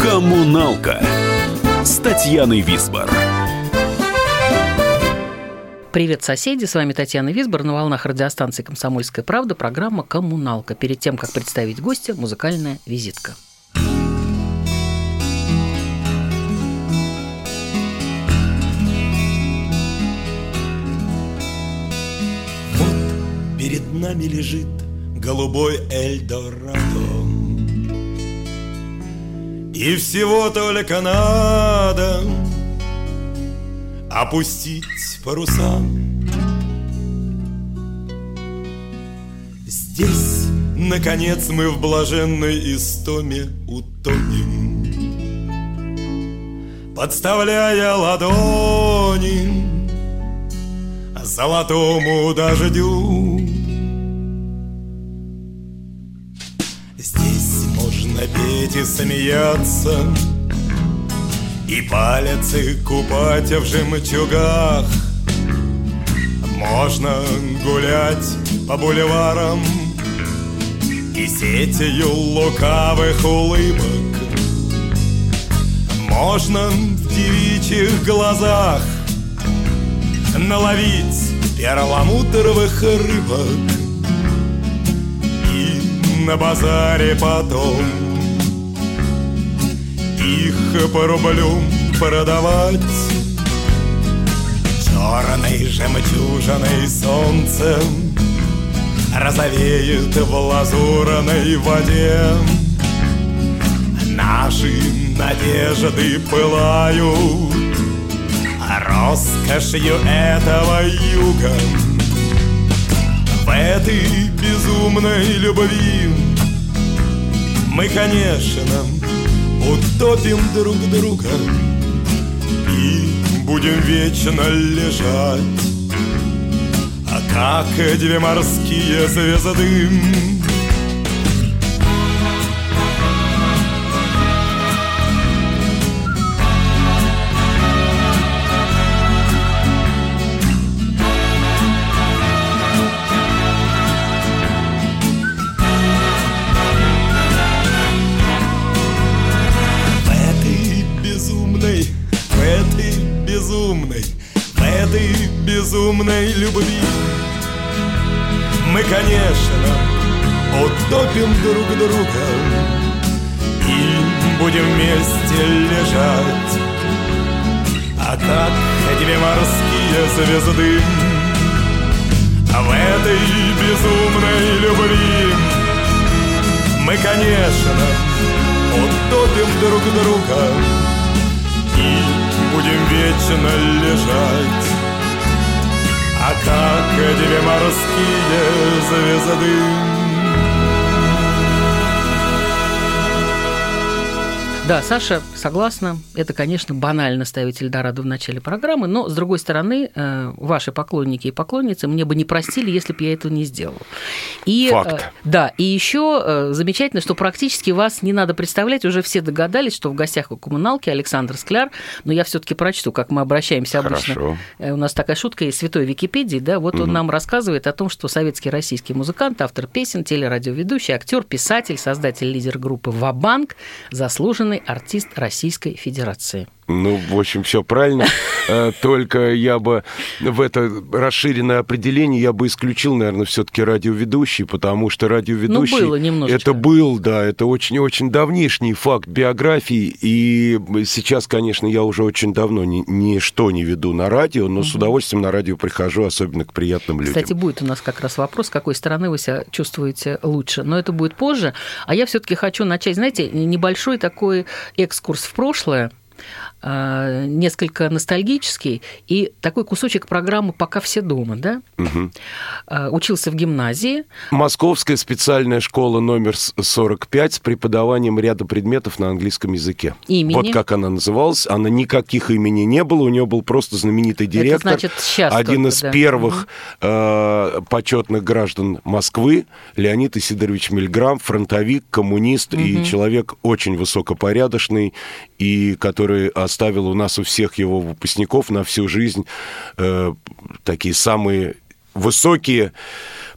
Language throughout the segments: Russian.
Коммуналка с Татьяной Висбор. Привет, соседи! С вами Татьяна Висбор на волнах радиостанции «Комсомольская правда» программа «Коммуналка». Перед тем, как представить гостя, музыкальная визитка. Вот перед нами лежит голубой Эльдорадо. И всего только надо опустить паруса. Здесь, наконец, мы в блаженной истоме утонем Подставляя ладони золотому дождю можно петь и смеяться. И пальцы купать в жемчугах. Можно гулять по бульварам. И сетью лукавых улыбок. Можно в девичьих глазах Наловить перламутровых рыбок. И на базаре потом Их по рублю продавать. Черной жемчужиной солнцем Розовеет в лазурной воде. Наши надежды пылают роскошью этого юга. В этой безумной любви Мы, конечно, утопим друг друга И будем вечно лежать. А как две морские звезды безумной любви. Мы, конечно, утопим друг друга И будем вместе лежать. А как две морские звезды В этой безумной любви. Мы, конечно, утопим друг друга И будем вечно лежать. А как две морские звезды Да, Саша, согласна. Это, конечно, банально ставить Эльдорадо в начале программы, но, с другой стороны, э, ваши поклонники и поклонницы мне бы не простили, если бы я этого не сделала. И, Факт. Э, да, и еще э, замечательно, что практически вас не надо представлять, уже все догадались, что в гостях у коммуналки Александр Скляр, но я все таки прочту, как мы обращаемся обычно. Хорошо. У нас такая шутка есть святой Википедии, да, вот угу. он нам рассказывает о том, что советский российский музыкант, автор песен, телерадиоведущий, актер, писатель, создатель, лидер группы «Вабанк», заслуженный артист Российской Федерации. Ну, в общем, все правильно. Э, только я бы в это расширенное определение я бы исключил, наверное, все-таки радиоведущий, потому что радиоведущий... Ну, было немножечко. Это был, да, это очень-очень давнишний факт биографии. И сейчас, конечно, я уже очень давно ни, ничто не веду на радио, но угу. с удовольствием на радио прихожу, особенно к приятным людям. Кстати, будет у нас как раз вопрос, с какой стороны вы себя чувствуете лучше. Но это будет позже. А я все-таки хочу начать, знаете, небольшой такой экскурс в прошлое. А, несколько ностальгический, и такой кусочек программы «Пока все дома», да? Угу. Учился в гимназии. Московская специальная школа номер 45 с преподаванием ряда предметов на английском языке. Имени? Вот как она называлась. Она никаких имени не было, у нее был просто знаменитый директор. Это значит, сейчас Один только, из да. первых угу. э, почетных граждан Москвы, Леонид Исидорович Мильграм, фронтовик, коммунист угу. и человек очень высокопорядочный, и который оставил у нас у всех его выпускников на всю жизнь э, такие самые высокие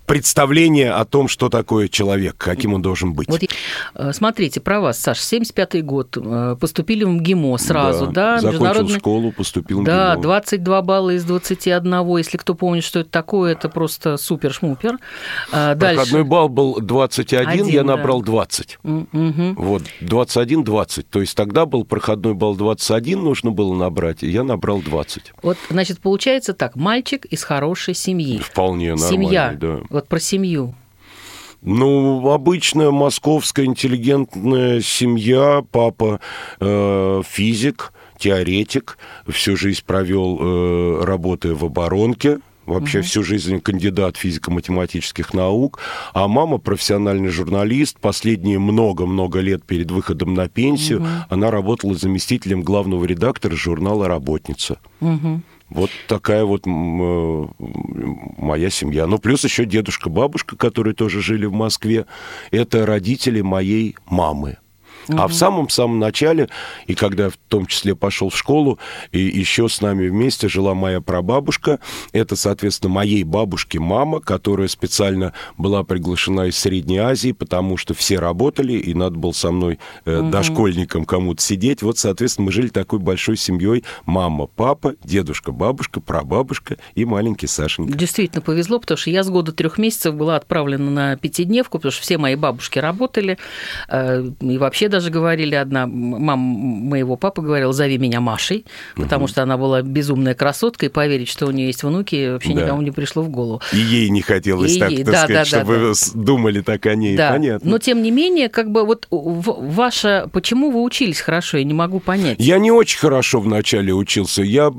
представление о том, что такое человек, каким он должен быть. Вот, э, смотрите, про вас, Саш, 75-й год, э, поступили в МГИМО сразу, да? да закончил международный... школу, поступил в МГИМО. Да, 22 балла из 21, если кто помнит, что это такое, это просто супер-шмупер. А, дальше. Проходной балл был 21, Один, я набрал да. 20. Угу. Вот, 21-20, то есть тогда был проходной балл 21, нужно было набрать, и я набрал 20. Вот, значит, получается так, мальчик из хорошей семьи. Вполне нормально, Семья. да. Вот про семью. Ну, обычная московская интеллигентная семья, папа э, физик, теоретик, всю жизнь провел, э, работая в оборонке, вообще угу. всю жизнь кандидат физико-математических наук, а мама профессиональный журналист, последние много-много лет перед выходом на пенсию угу. она работала заместителем главного редактора журнала «Работница». Угу. Вот такая вот э, моя семья. Ну, плюс еще дедушка, бабушка, которые тоже жили в Москве. Это родители моей мамы. А в самом-самом начале, и когда в том числе пошел в школу, и еще с нами вместе жила моя прабабушка, это, соответственно, моей бабушке мама, которая специально была приглашена из Средней Азии, потому что все работали, и надо было со мной э, угу. дошкольником кому-то сидеть. Вот, соответственно, мы жили такой большой семьей. Мама, папа, дедушка, бабушка, прабабушка и маленький Сашенька. Действительно повезло, потому что я с года трех месяцев была отправлена на пятидневку, потому что все мои бабушки работали, э, и вообще даже даже говорили, одна мама моего папы говорила, зови меня Машей, потому угу. что она была безумная красотка, и поверить, что у нее есть внуки, вообще да. никому не пришло в голову. И ей не хотелось и так, ей, так да, сказать, да, чтобы да, вы да. думали так о ней, да. понятно. Но, тем не менее, как бы вот ваша... Почему вы учились хорошо, я не могу понять. Я не очень хорошо вначале учился. Я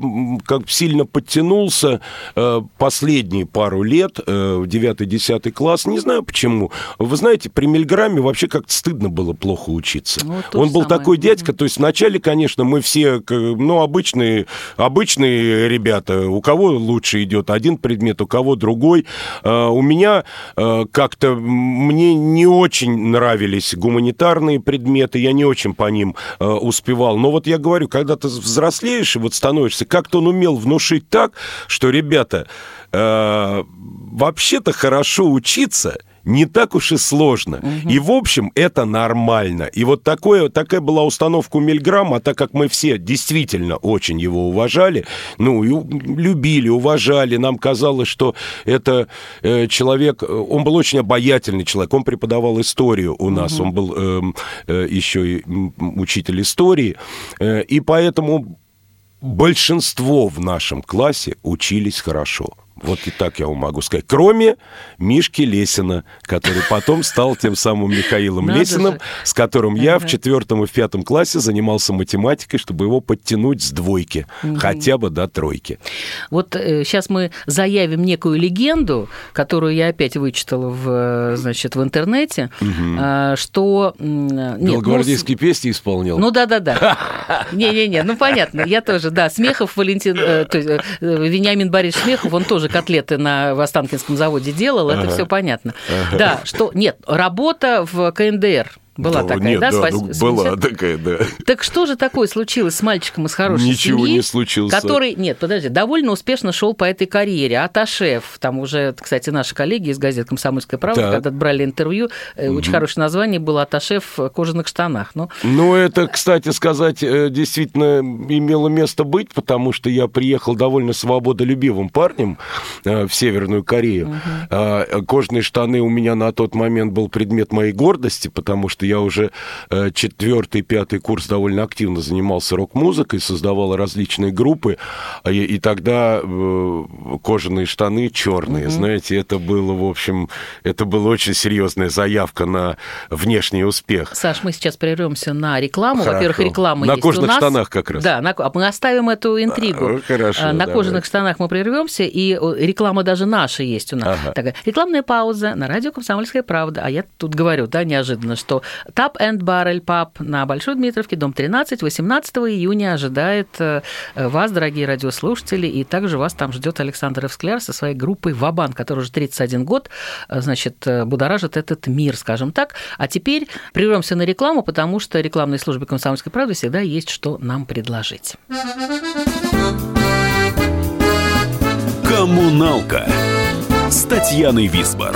как сильно подтянулся э, последние пару лет, э, в 9-10 класс, не знаю почему. Вы знаете, при Мильграме вообще как-то стыдно было плохо учиться учиться. Ну, вот Он был самое. такой дядька, то есть вначале, конечно, мы все, ну, обычные, обычные ребята, у кого лучше идет один предмет, у кого другой. А, у меня а, как-то, мне не очень нравились гуманитарные предметы, я не очень по ним а, успевал. Но вот я говорю, когда ты взрослеешь и вот становишься, как-то он умел внушить так, что, ребята, вообще-то хорошо учиться – не так уж и сложно. Угу. И, в общем, это нормально. И вот такое, такая была установка у Мильграмма, а так как мы все действительно очень его уважали, ну, и любили, уважали, нам казалось, что это э, человек, он был очень обаятельный человек, он преподавал историю у нас, угу. он был э, э, еще и учитель истории, э, и поэтому большинство в нашем классе учились хорошо. Вот и так я вам могу сказать. Кроме Мишки Лесина, который потом стал тем самым Михаилом Надо Лесиным, же. с которым я в четвертом и в пятом классе занимался математикой, чтобы его подтянуть с двойки, угу. хотя бы до тройки. Вот э, сейчас мы заявим некую легенду, которую я опять вычитала в, значит, в интернете, угу. э, что... Нет, Белогвардейские ну, песни исполнял. Ну да-да-да. Не-не-не, ну понятно, я тоже, да. Смехов Валентин, э, э, Вениамин Борисович Смехов, он тоже котлеты на Останкинском заводе делал, ага. это все понятно. Ага. Да, что нет, работа в КНДР была да, такая, нет, да? да ну, была такая, да. Так что же такое случилось с мальчиком из хорошей Ничего семьи? не случилось. Который, нет, подожди, довольно успешно шел по этой карьере. Аташев, там уже, кстати, наши коллеги из газеты «Комсомольская правда», так. когда брали интервью, угу. очень хорошее название было «Аташев в кожаных штанах». Ну, ну это, кстати сказать, э, действительно имело место быть, потому что я приехал довольно свободолюбивым парнем э, в Северную Корею. Угу. Кожаные штаны у меня на тот момент был предмет моей гордости, потому что я уже э, четвертый, пятый курс довольно активно занимался рок-музыкой, создавал различные группы, и, и тогда э, кожаные штаны черные, mm-hmm. знаете, это было, в общем, это была очень серьезная заявка на внешний успех. Саш, мы сейчас прервемся на рекламу. Во-первых, реклама на есть кожаных у нас. штанах как раз. Да, на, мы оставим эту интригу. А, хорошо. На давай. кожаных штанах мы прервемся, и реклама даже наша есть у нас. Ага. Такая рекламная пауза на радио «Комсомольская правда». А я тут говорю, да, неожиданно, что Tap and Barrel Pub на Большой Дмитровке, дом 13, 18 июня ожидает э, вас, дорогие радиослушатели, и также вас там ждет Александр Эвскляр со своей группой Вабан, который уже 31 год, э, значит, э, будоражит этот мир, скажем так. А теперь прервемся на рекламу, потому что рекламной службе «Комсомольской правды» всегда есть что нам предложить. Коммуналка с Татьяной Висбор.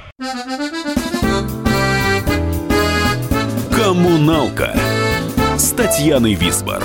Коммуналка с Татьяной Висбор.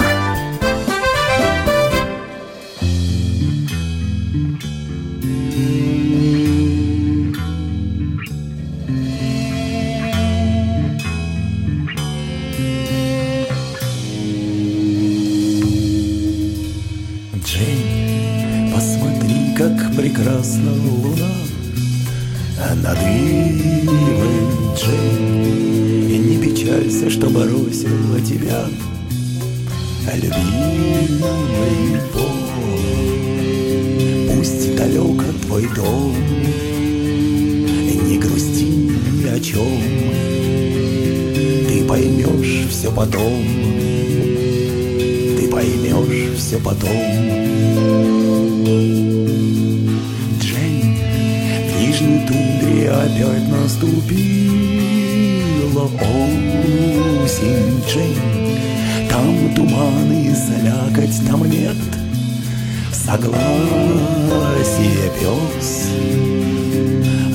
Пес,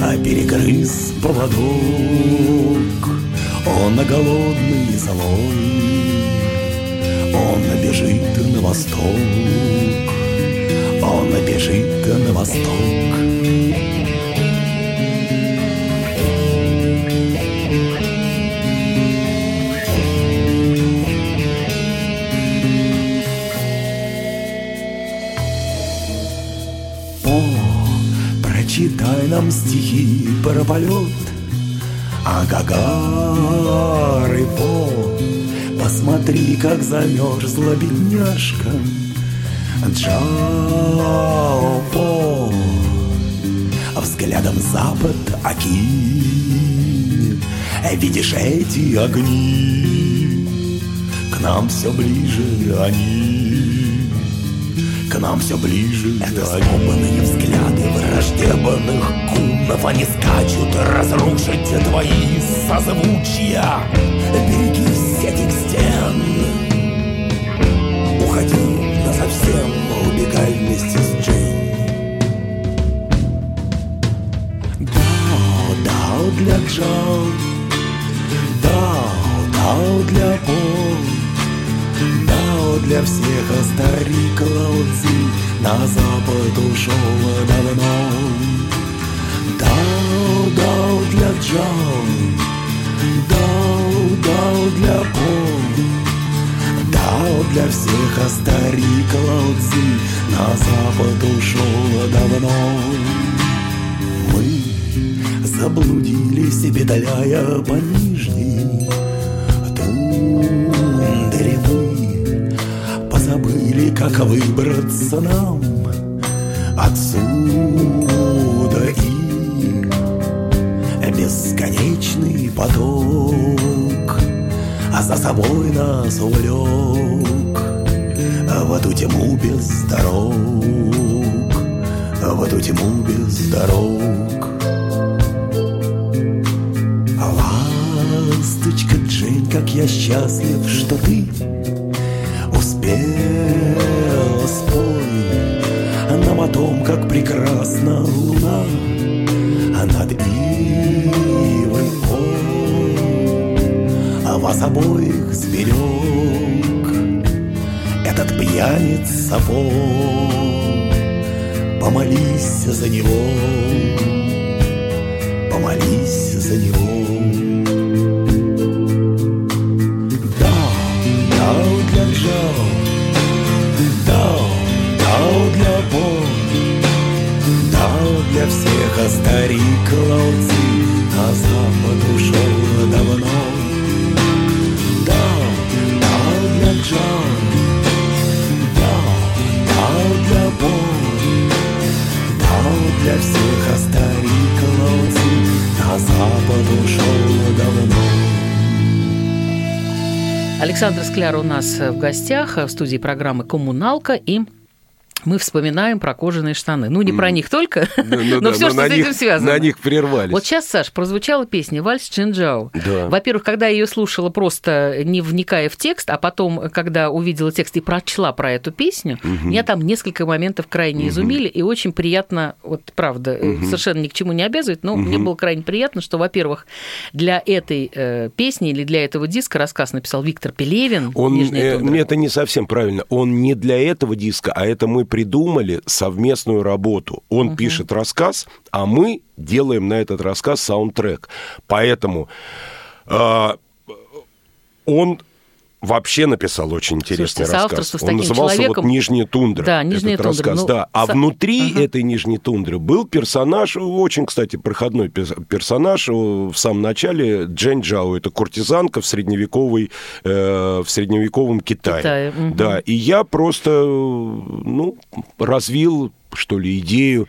а перегрыз поводок. Он голодный и злой, он бежит на восток, он бежит на восток. Прочитай нам стихи про полет, а Гагары по Посмотри, как замерзла бедняжка. Джао по Взглядом запад окинь Видишь эти огни? К нам все ближе они К нам все ближе. Это сломанные взгляды враждебных кунов Они скачут разрушить твои созвучья Берегись этих стен. Уходи насовсем, убегай вместе с Джейн. Дао, дао для Джао Дао, дао для Бо Дао для всех, а старик Лаоцзи На запад ушел давно. Дао, дао для Джао Дао, дао для Бо Дао для всех, а старик Лаоцзи На запад ушел давно. Мы заблудились, петляя по нижней как выбраться нам отсюда и бесконечный поток А за собой нас увлек в эту тьму без дорог в эту тьму без дорог. Ласточка Джейн, как я счастлив, что ты успела спой нам о том, как прекрасна луна а над Ивой а вас обоих сберег этот пьяница Бог. Помолись за него, помолись за него. для Джо, дал, дал для Бога, дал для всех, а старик Лаоци на запад ушел давно. Дал, дал для Джо, дал, дал для Бога, дал для всех, а старик Лаоци на запад ушел давно. Александр Скляр у нас в гостях в студии программы «Коммуналка» и мы вспоминаем про кожаные штаны. Ну, не про них только, Ну но да, все, но что с них- этим связано. На них прервались. Вот сейчас, Саш, прозвучала песня «Вальс Чинджао». Да. Во-первых, когда я ее слушала просто не вникая в текст, а потом, когда увидела текст и прочла про эту песню, меня там несколько моментов крайне изумили, и очень приятно, вот правда, э, совершенно ни к чему не обязывает, но мне было крайне приятно, что, во-первых, для этой э, песни или для этого диска рассказ написал Виктор Пелевин. Он, «Нижняя э, тундра». это не совсем правильно. Он не для этого диска, а это мы придумали совместную работу. Он пишет рассказ, а мы делаем на этот рассказ саундтрек. Поэтому а, он вообще написал очень интересный Слушайте, рассказ. Он назывался человеком- вот «Нижняя тундра». Да, «Нижняя этот тундра». рассказ, Ну, да. А со- внутри Ага. этой «Нижней тундры» был персонаж, очень, кстати, проходной персонаж э, в самом начале, Джен Джао. Это куртизанка в, средневековой, э, в средневековом Китае. Китае, мгм. Да, и я просто, э, ну, развил, что ли, идею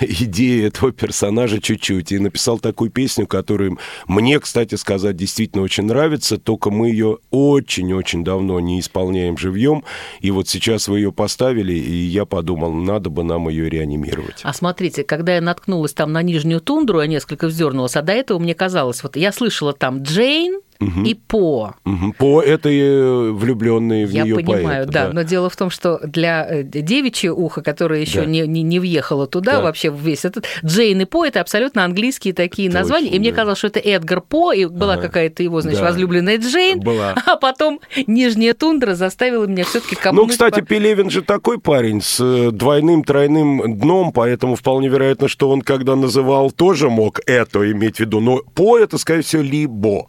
идеи этого персонажа чуть-чуть и написал такую песню, которую мне, кстати сказать, действительно очень нравится, только мы ее очень-очень давно не исполняем живьем, и вот сейчас вы ее поставили, и я подумал, надо бы нам ее реанимировать. А смотрите, когда я наткнулась там на нижнюю тундру, я несколько вздернулась, а до этого мне казалось, вот я слышала там Джейн и По. Мгм. По этой влюбленной в Я нее понимаю, поэта, да. Но дело в том, что для э, девичье ухо, которое еще Да. не, не, не въехало туда, Да. вообще весь этот Джейн и По это абсолютно английские такие Точно, названия. И мне да. казалось, что это Эдгар По, и была Ага. какая-то его, значит, Да. возлюбленная Джейн. Была. А потом нижняя тундра заставила меня все-таки копнуть. Ну, кстати, по- Пелевин же такой парень с э, двойным, тройным дном, поэтому вполне вероятно, что он, когда называл, тоже мог это иметь в виду. Но по это, скорее всего, либо.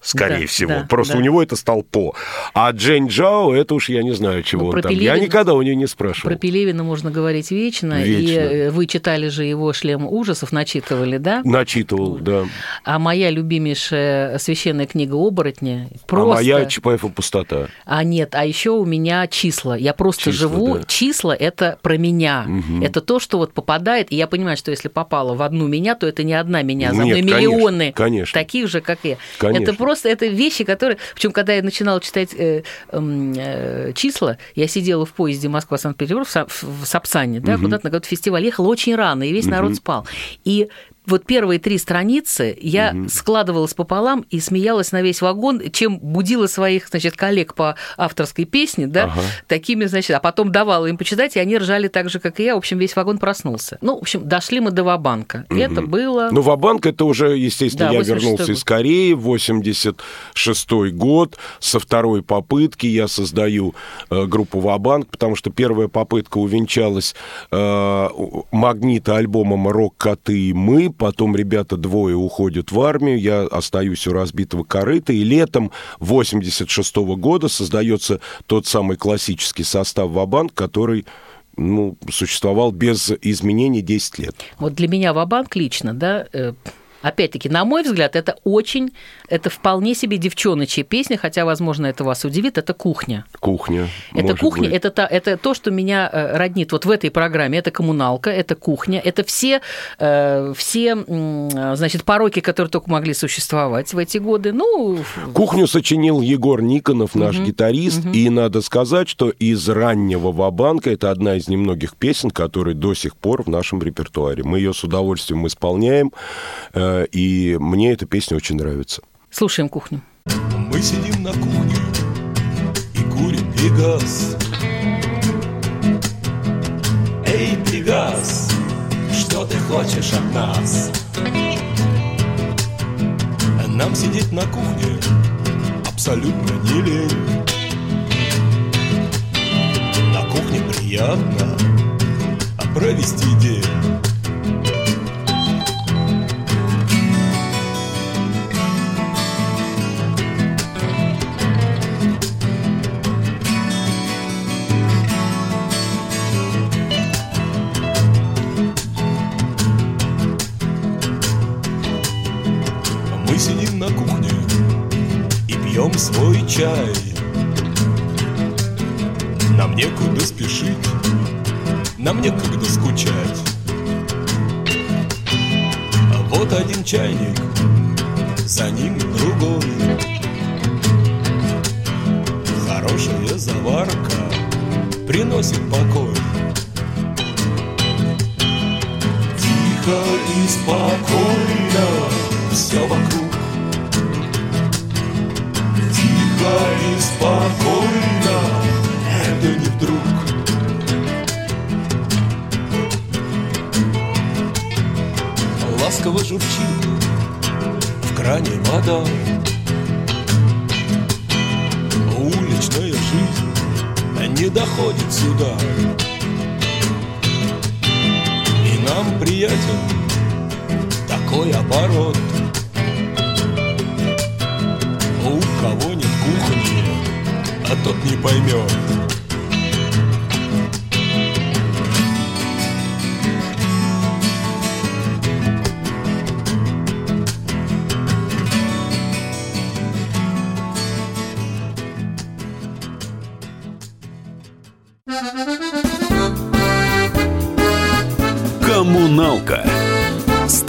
Скорее Да, всего. да, Просто да. у него это стал по. А Джейн Джао, это уж я не знаю, чего Ну, он там. Я Пелевина- никогда у нее не спрашивал. Про Пелевина можно говорить вечно, и Вечно. э, вы читали же его «Шлем ужасов», начитывали, да? Начитывал, да. А моя любимейшая священная книга «Оборотни» просто... А моя Чапаев и пустота. А нет, а еще у меня числа. Я просто Числа, живу. да. Числа это про меня. Это то, что вот попадает. И я понимаю, что если попало в одну меня, то это не одна меня, а за Нет, мной конечно, миллионы конечно. таких же, как я. Конечно. Это просто это вещи, которые. Причем, когда я начинала читать э, эм, э, числа, я сидела в поезде Москва-Санкт-Петербург в, Са- в Сапсане, да, куда-то на какой-то фестиваль, ехала очень рано, и весь народ спал. И вот первые три страницы я складывалась пополам и смеялась на весь вагон, чем будила своих, значит, коллег по авторской песне, да, Ага. такими, значит, а потом давала им почитать, и они ржали так же, как и я. В общем, весь вагон проснулся. Ну, в общем, дошли мы до Вабанка. И это было... Ну, Вабанк это уже, естественно, Да, я 86-й вернулся год. из Кореи, 86 год, со второй попытки я создаю э, группу Вабанк, потому что первая попытка увенчалась э, магнита альбомом «Рок-коты и мы», потом ребята двое уходят в армию, я остаюсь у разбитого корыта, и летом 86 года создается тот самый классический состав Вабанк, который ну, существовал без изменений 10 лет. Вот для меня Вабанк лично, да, э, Опять-таки, на мой взгляд, это очень, это вполне себе девчоночья песня, хотя, возможно, это вас удивит, это кухня. Кухня. Это кухня, быть. это, та, это то, что меня э, роднит вот в этой программе. Это коммуналка, это кухня, это все, э, все значит, пороки, которые только могли существовать в эти годы. Ну, Кухню сочинил Егор Никонов, наш гитарист, и надо сказать, что из раннего Вабанка это одна из немногих песен, которые до сих пор в нашем репертуаре. Мы ее с удовольствием исполняем, э, и мне эта песня очень нравится. Слушаем кухню. Мы сидим на кухне и курим Пегас. Эй, Пегас, что ты хочешь от нас? Нам сидеть на кухне абсолютно не лень. На кухне приятно провести день. Такой оборот. У кого нет кухни, а тот не поймет.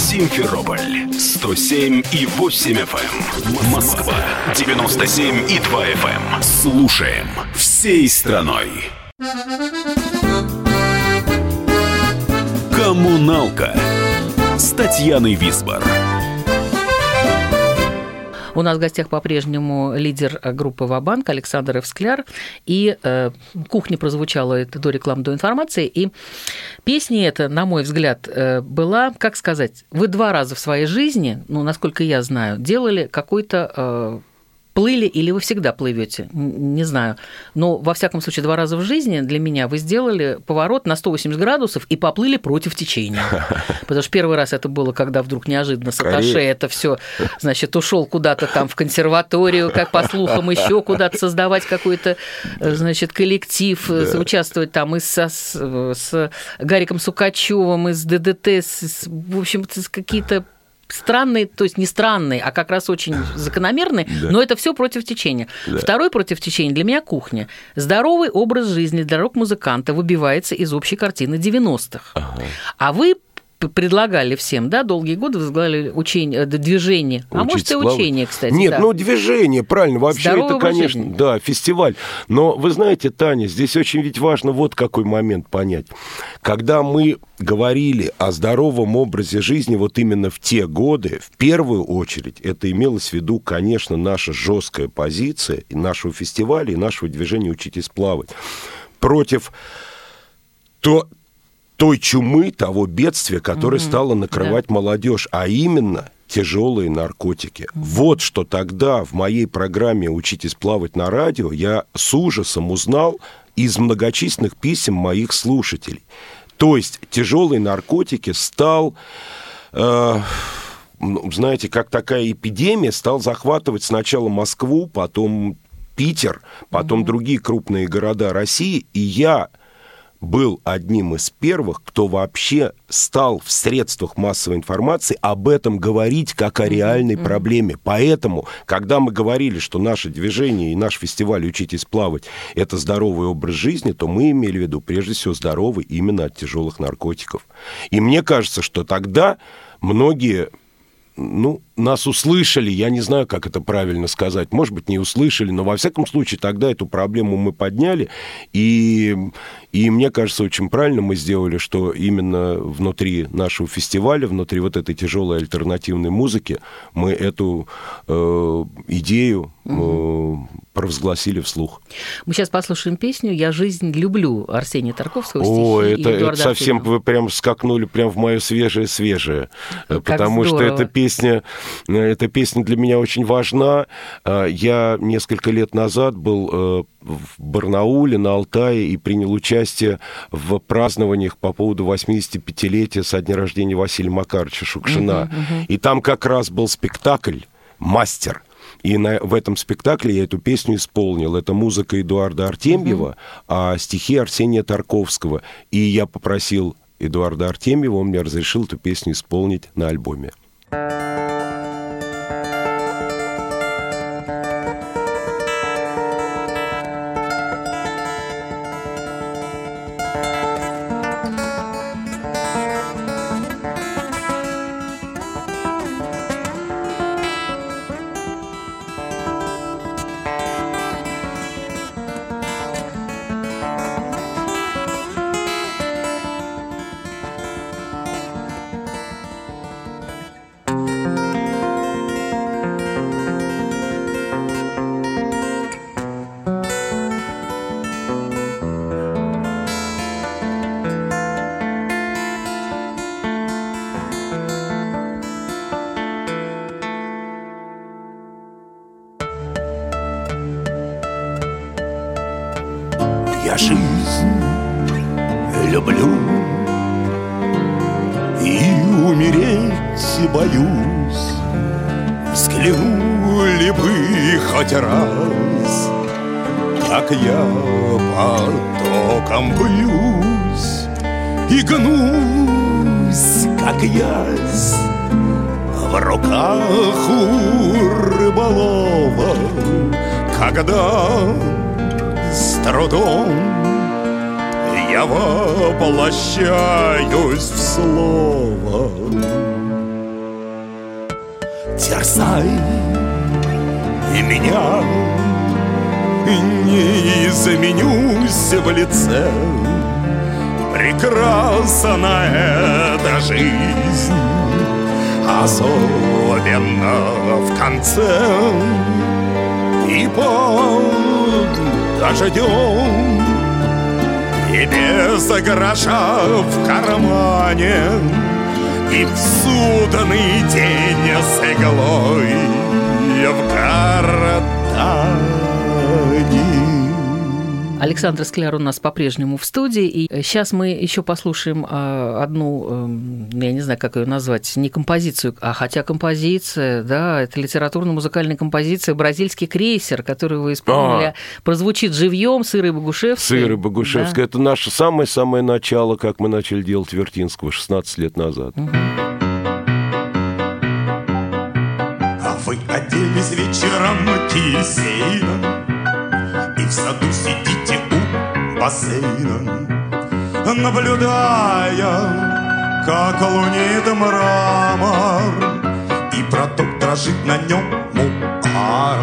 Симферополь 107 и 8 FM. Москва 97 и 2 FM. Слушаем всей страной. Коммуналка с Татьяной Висбор. У нас в гостях по-прежнему лидер группы «Вабанк» Александр Эвскляр. И э, кухня прозвучала это до рекламы, до информации. И песня эта, на мой взгляд, э, была, как сказать, вы два раза в своей жизни, ну, насколько я знаю, делали какой-то э, плыли или вы всегда плывете, не знаю. Но, во всяком случае, два раза в жизни для меня вы сделали поворот на 180 градусов и поплыли против течения. Потому что первый раз это было, когда вдруг неожиданно Саташе это все, значит, ушел куда-то там в консерваторию, как по слухам, еще куда-то создавать какой-то, значит, коллектив, да. участвовать там и со, с, с Гариком Сукачевым, и с ДДТ, с, в общем, какие-то странный, то есть не странный, а как раз очень закономерный, да. но это все против течения. Да. Второй против течения для меня кухня. Здоровый образ жизни для рок-музыканта выбивается из общей картины 90-х. Ага. А вы предлагали всем, да, долгие годы возглавляли учение, движение. А может, и учение, кстати. Нет, да. ну, движение, правильно. Вообще Здоровый это, конечно, жизни. да, фестиваль. Но вы знаете, Таня, здесь очень ведь важно вот какой момент понять. Когда мы говорили о здоровом образе жизни вот именно в те годы, в первую очередь это имелось в виду, конечно, наша жесткая позиция и нашего фестиваля, и нашего движения «Учитесь плавать» против то, той чумы, того бедствия, которое mm-hmm. стало накрывать да. молодежь, а именно тяжелые наркотики. Mm-hmm. Вот что тогда в моей программе «Учитесь плавать на радио» я с ужасом узнал из многочисленных писем моих слушателей. То есть тяжелые наркотики стал... Э, ну, знаете, как такая эпидемия стал захватывать сначала Москву, потом Питер, потом mm-hmm. другие крупные города России, и я был одним из первых, кто вообще стал в средствах массовой информации об этом говорить как о реальной mm-hmm. проблеме. Поэтому, когда мы говорили, что наше движение и наш фестиваль «Учитесь плавать» — это здоровый образ жизни, то мы имели в виду прежде всего здоровый именно от тяжелых наркотиков. И мне кажется, что тогда многие ну, нас услышали, я не знаю, как это правильно сказать, может быть, не услышали, но во всяком случае тогда эту проблему мы подняли, и, и мне кажется, очень правильно мы сделали, что именно внутри нашего фестиваля, внутри вот этой тяжелой альтернативной музыки мы эту э, идею э, провозгласили вслух. Мы сейчас послушаем песню «Я жизнь люблю» Арсения Тарковского. О, это, это совсем вы прям скакнули прям в мое свежее-свежее, потому здорово. что эта песня эта песня для меня очень важна. А, я несколько лет назад был э, в Барнауле, на Алтае, и принял участие в празднованиях по поводу 85-летия со дня рождения Василия Макаровича Шукшина. Uh-huh, uh-huh. И там как раз был спектакль «Мастер». И на, в этом спектакле я эту песню исполнил. Это музыка Эдуарда Артемьева, mm-hmm. а стихи Арсения Тарковского. И я попросил Эдуарда Артемьева, он мне разрешил эту песню исполнить на альбоме. thank you люблю. И умереть боюсь Взглянули бы хоть раз Как я потоком бьюсь И гнусь, как ясь В руках у рыболова Когда с трудом. Я воплощаюсь в слово. Терзай и меня Не изменюсь в лице. Прекрасна эта жизнь Особенно в конце. И под дождем И без гроша в кармане И в судный день с иглой В гортани Александр Скляр у нас по-прежнему в студии, и сейчас мы еще послушаем а, одну, эм, я не знаю, как ее назвать, не композицию, а хотя композиция, да, это литературно-музыкальная композиция «Бразильский крейсер», которую вы исполнили, А. прозвучит живьем с Ирой Богушевской. Сыры Богушевская. Это наше самое-самое начало, как мы начали делать Вертинского 16 лет назад. А вы оделись вечером кисейном И в саду у бассейна Наблюдая, как лунит мрамор И проток дрожит на нем муар.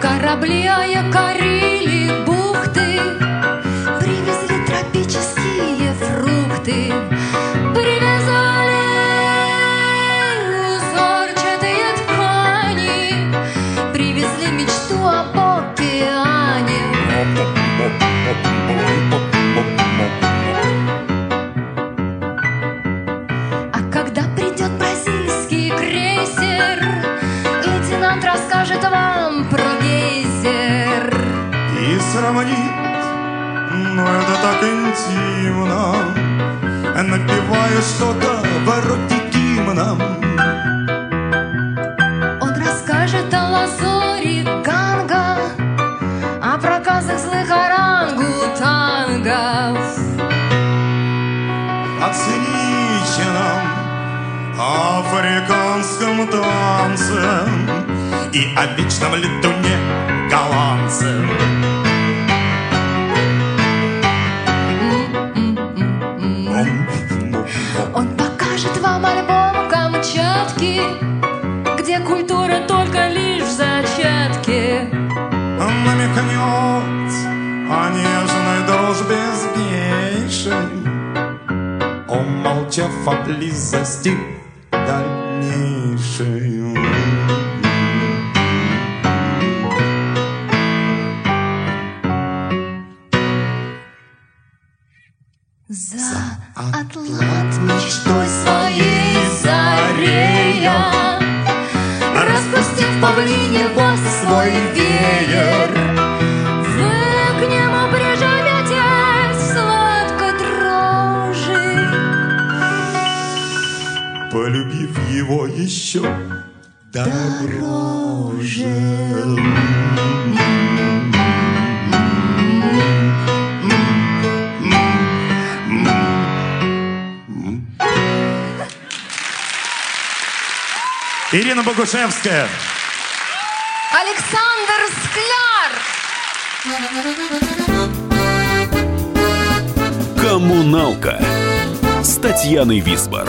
Корабли якорили расскажет вам про гейзер. И сравнит, но это так интимно Напивая что-то вроде гимна Он расскажет о лазуре Ганга, о проказах злых орангутангов. О циничном африканском танце И о вечном летуне голландце Он покажет вам альбом Камчатки, где культура только лишь в зачатке. намекнет о нежной дружбе с гейшей, умолчав о близости дальнейшей. Полюбив его еще дороже. Ирина Богушевская. Александр Скляр. Коммуналка с Татьяной Висбор.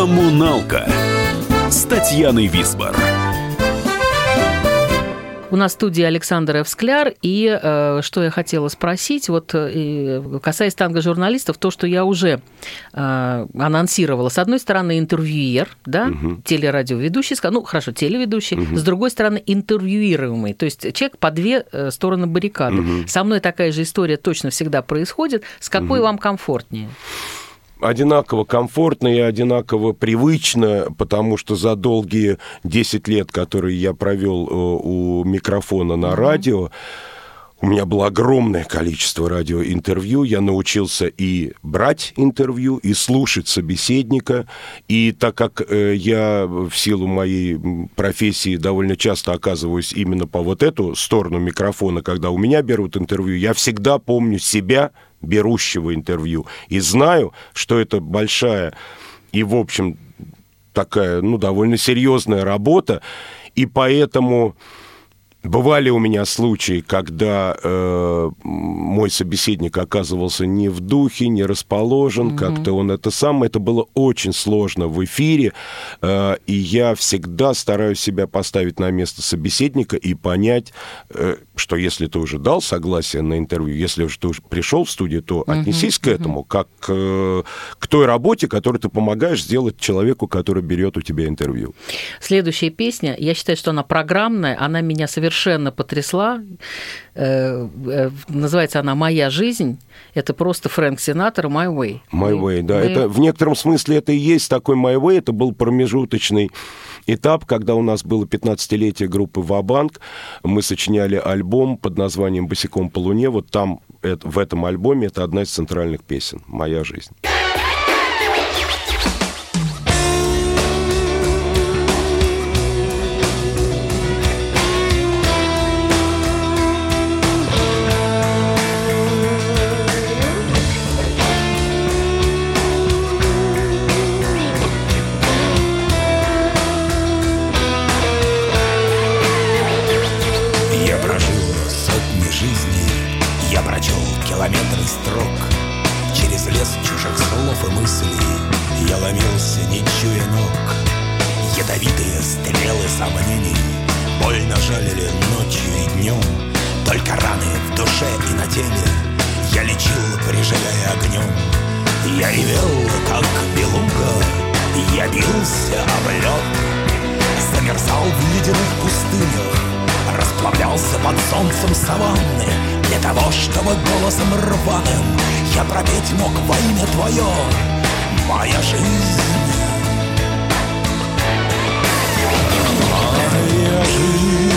Коммуналка Татьяной Висбор. У нас в студии Александр Эвскляр, и э, что я хотела спросить, вот э, касаясь танго-журналистов, то, что я уже э, анонсировала. С одной стороны, интервьюер, да, угу. телерадиоведущий, ну, хорошо, телеведущий, угу. с другой стороны, интервьюируемый, то есть человек по две э, стороны баррикады. Угу. Со мной такая же история точно всегда происходит. С какой угу. вам комфортнее? Одинаково комфортно и одинаково привычно, потому что за долгие 10 лет, которые я провел э, у микрофона на радио, у меня было огромное количество радиоинтервью. Я научился и брать интервью, и слушать собеседника. И так как э, я в силу моей профессии довольно часто оказываюсь именно по вот эту сторону микрофона, когда у меня берут интервью, я всегда помню себя, берущего интервью, и знаю, что это большая и, в общем, такая, ну, довольно серьезная работа, и поэтому Бывали у меня случаи, когда э, мой собеседник оказывался не в духе, не расположен, mm-hmm. как-то он это сам. Это было очень сложно в эфире, э, и я всегда стараюсь себя поставить на место собеседника и понять, э, что если ты уже дал согласие на интервью, если уже ты уже пришел в студию, то mm-hmm. отнесись к этому как э, к той работе, которой ты помогаешь сделать человеку, который берет у тебя интервью. Следующая песня, я считаю, что она программная, она меня совершенно совершенно потрясла. Э, э, называется она «Моя жизнь». Это просто Фрэнк Синатор «My Way». «My Way», да. Мы... Это, в некотором смысле это и есть такой «My Way». Это был промежуточный этап, когда у нас было 15-летие группы «Вабанк». Мы сочиняли альбом под названием «Босиком по луне». Вот там, в этом альбоме, это одна из центральных песен «Моя жизнь». Я ревел, как белуга, я бился об лед, Замерзал в ледяных пустынях, расплавлялся под солнцем саванны, Для того, чтобы голосом рваным я пропеть мог во имя твое, моя жизнь. Моя жизнь.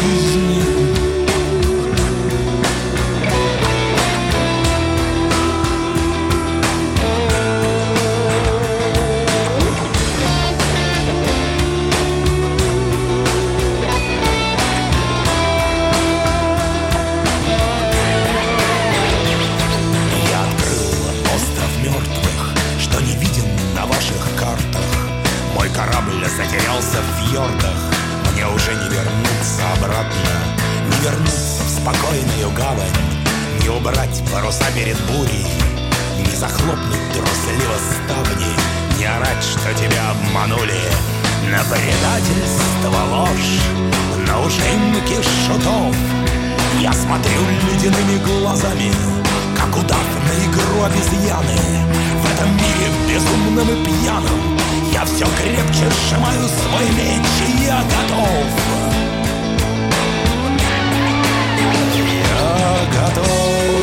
аккордах Мне уже не вернуться обратно Не вернуться в спокойную гавань Не убрать паруса перед бурей Не захлопнуть трусливо ставни Не орать, что тебя обманули На предательство ложь На уженьки шутов Я смотрю ледяными глазами Как удав на игру обезьяны В этом мире безумным и пьяным. Все крепче сжимаю свой меч, и я готов. Я готов.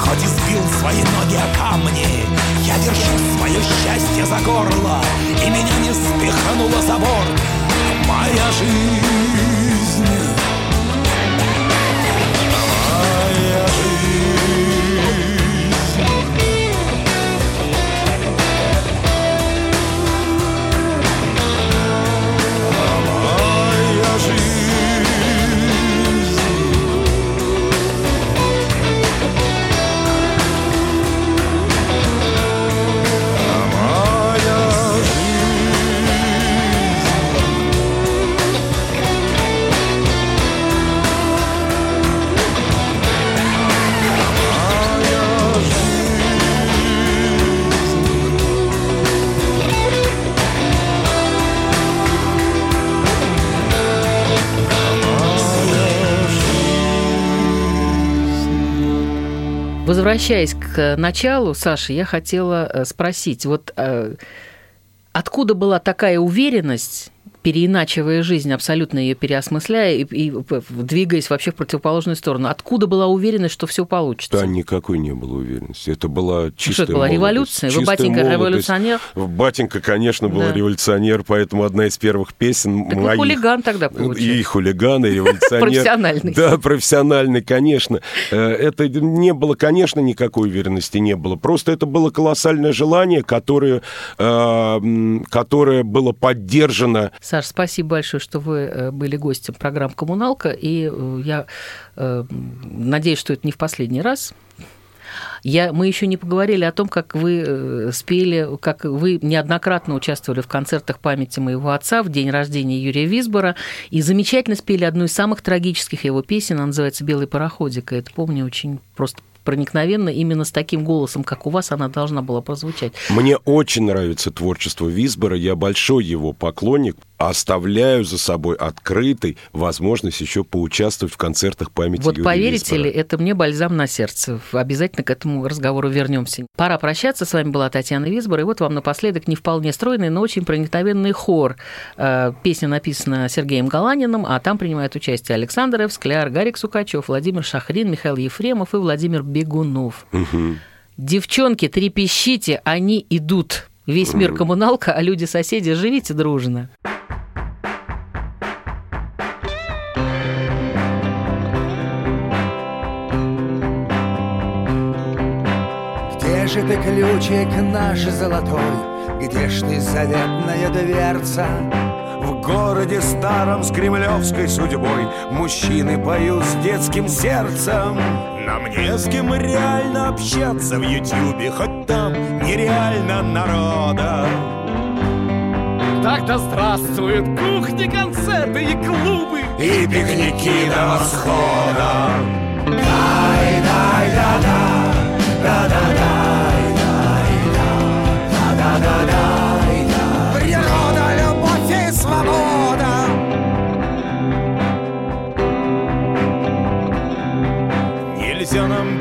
Хоть и сбил свои ноги о камни Я держу свои мое счастье за горло И меня не спихануло за борт. Моя жизнь Возвращаясь к началу, Саша, я хотела э, спросить, вот э, откуда была такая уверенность переиначивая жизнь, абсолютно ее переосмысляя и, и двигаясь вообще в противоположную сторону. Откуда была уверенность, что все получится? Да, никакой не было уверенности. Это была чистая Что это была молодость. революция? Вы, Чистая батенька, молодость. революционер? Батенька, конечно, был Да. революционер, поэтому одна из первых песен Так вы моих... хулиган тогда, И получается. хулиган, и революционер. Профессиональный. Да, профессиональный, конечно. Э, Это не было, конечно, никакой уверенности не было. Просто это было колоссальное желание, которое, э, которое было поддержано Саш, спасибо большое, что вы э, были гостем программы «Коммуналка», и э, я э, надеюсь, что это не в последний раз. Я, мы еще не поговорили о том, как вы спели, как вы неоднократно участвовали в концертах памяти моего отца в день рождения Юрия Висбора, и замечательно спели одну из самых трагических его песен, она называется «Белый пароходик», и это помню очень просто проникновенно, именно с таким голосом, как у вас, она должна была прозвучать. Мне очень нравится творчество Висбора, я большой его поклонник, оставляю за собой открытой возможность еще поучаствовать в концертах памяти Вот Юрия поверите Висбора. ли, это мне бальзам на сердце. Обязательно к этому разговору вернемся. Пора прощаться. С вами была Татьяна Висбор. И вот вам напоследок не вполне стройный, но очень проникновенный хор. Э, Песня написана Сергеем Галаниным, а там принимают участие Александр Эвскляр, Гарик Сукачев, Владимир Шахрин, Михаил Ефремов и Владимир Бегунов. Девчонки, трепещите, они идут. Весь мир коммуналка, а люди-соседи, живите дружно. Где же ты, ключик наш золотой? Где ж ты, заветная дверца? В городе старом с кремлевской судьбой Мужчины поют с детским сердцем Нам не с кем реально общаться в Ютьюбе Хоть там нереально народа. Так-то здравствуют кухни, концерты и клубы. И пикники до восхода. Природа,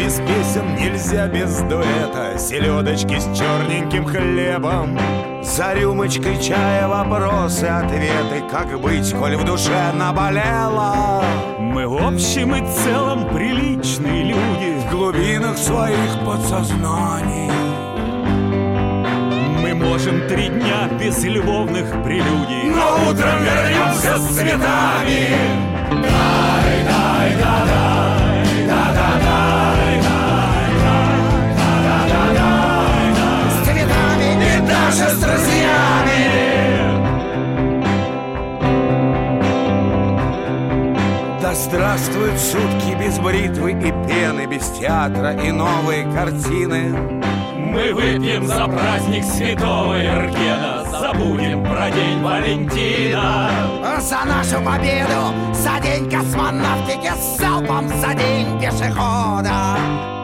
без песен, нельзя без дуэта. Селедочки с черненьким хлебом За рюмочкой чая вопросы, ответы Как быть, коль в душе наболело. Мы в общем и целом приличные люди. В глубинах своих подсознаний. Мы можем три дня без любовных прелюдий. Но утром вернемся с цветами. С даже с друзьями Да здравствуют сутки без бритвы и пены Без театра и новые картины. Мы выпьем за праздник святого Эргена Забудем про день Валентина. За нашу победу, за день космонавтики С залпом за день пешехода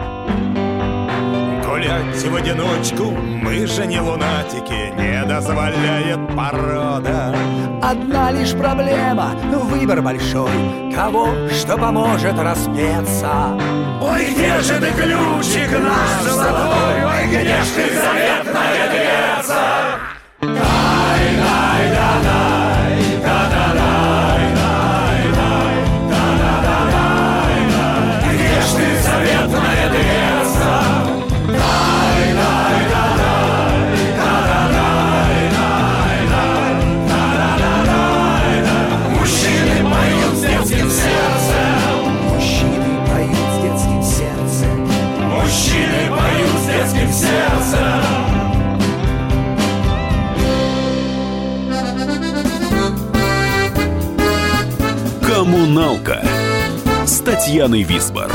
Гулять в одиночку мы же не лунатики Не дозволяет порода. Одна лишь проблема, выбор большой. Кого что поможет распеться? Ой, где же ты, ключик наш золотой? Ой, где ж ты, заветная дверца «Коммуналка» с Татьяной Висбор.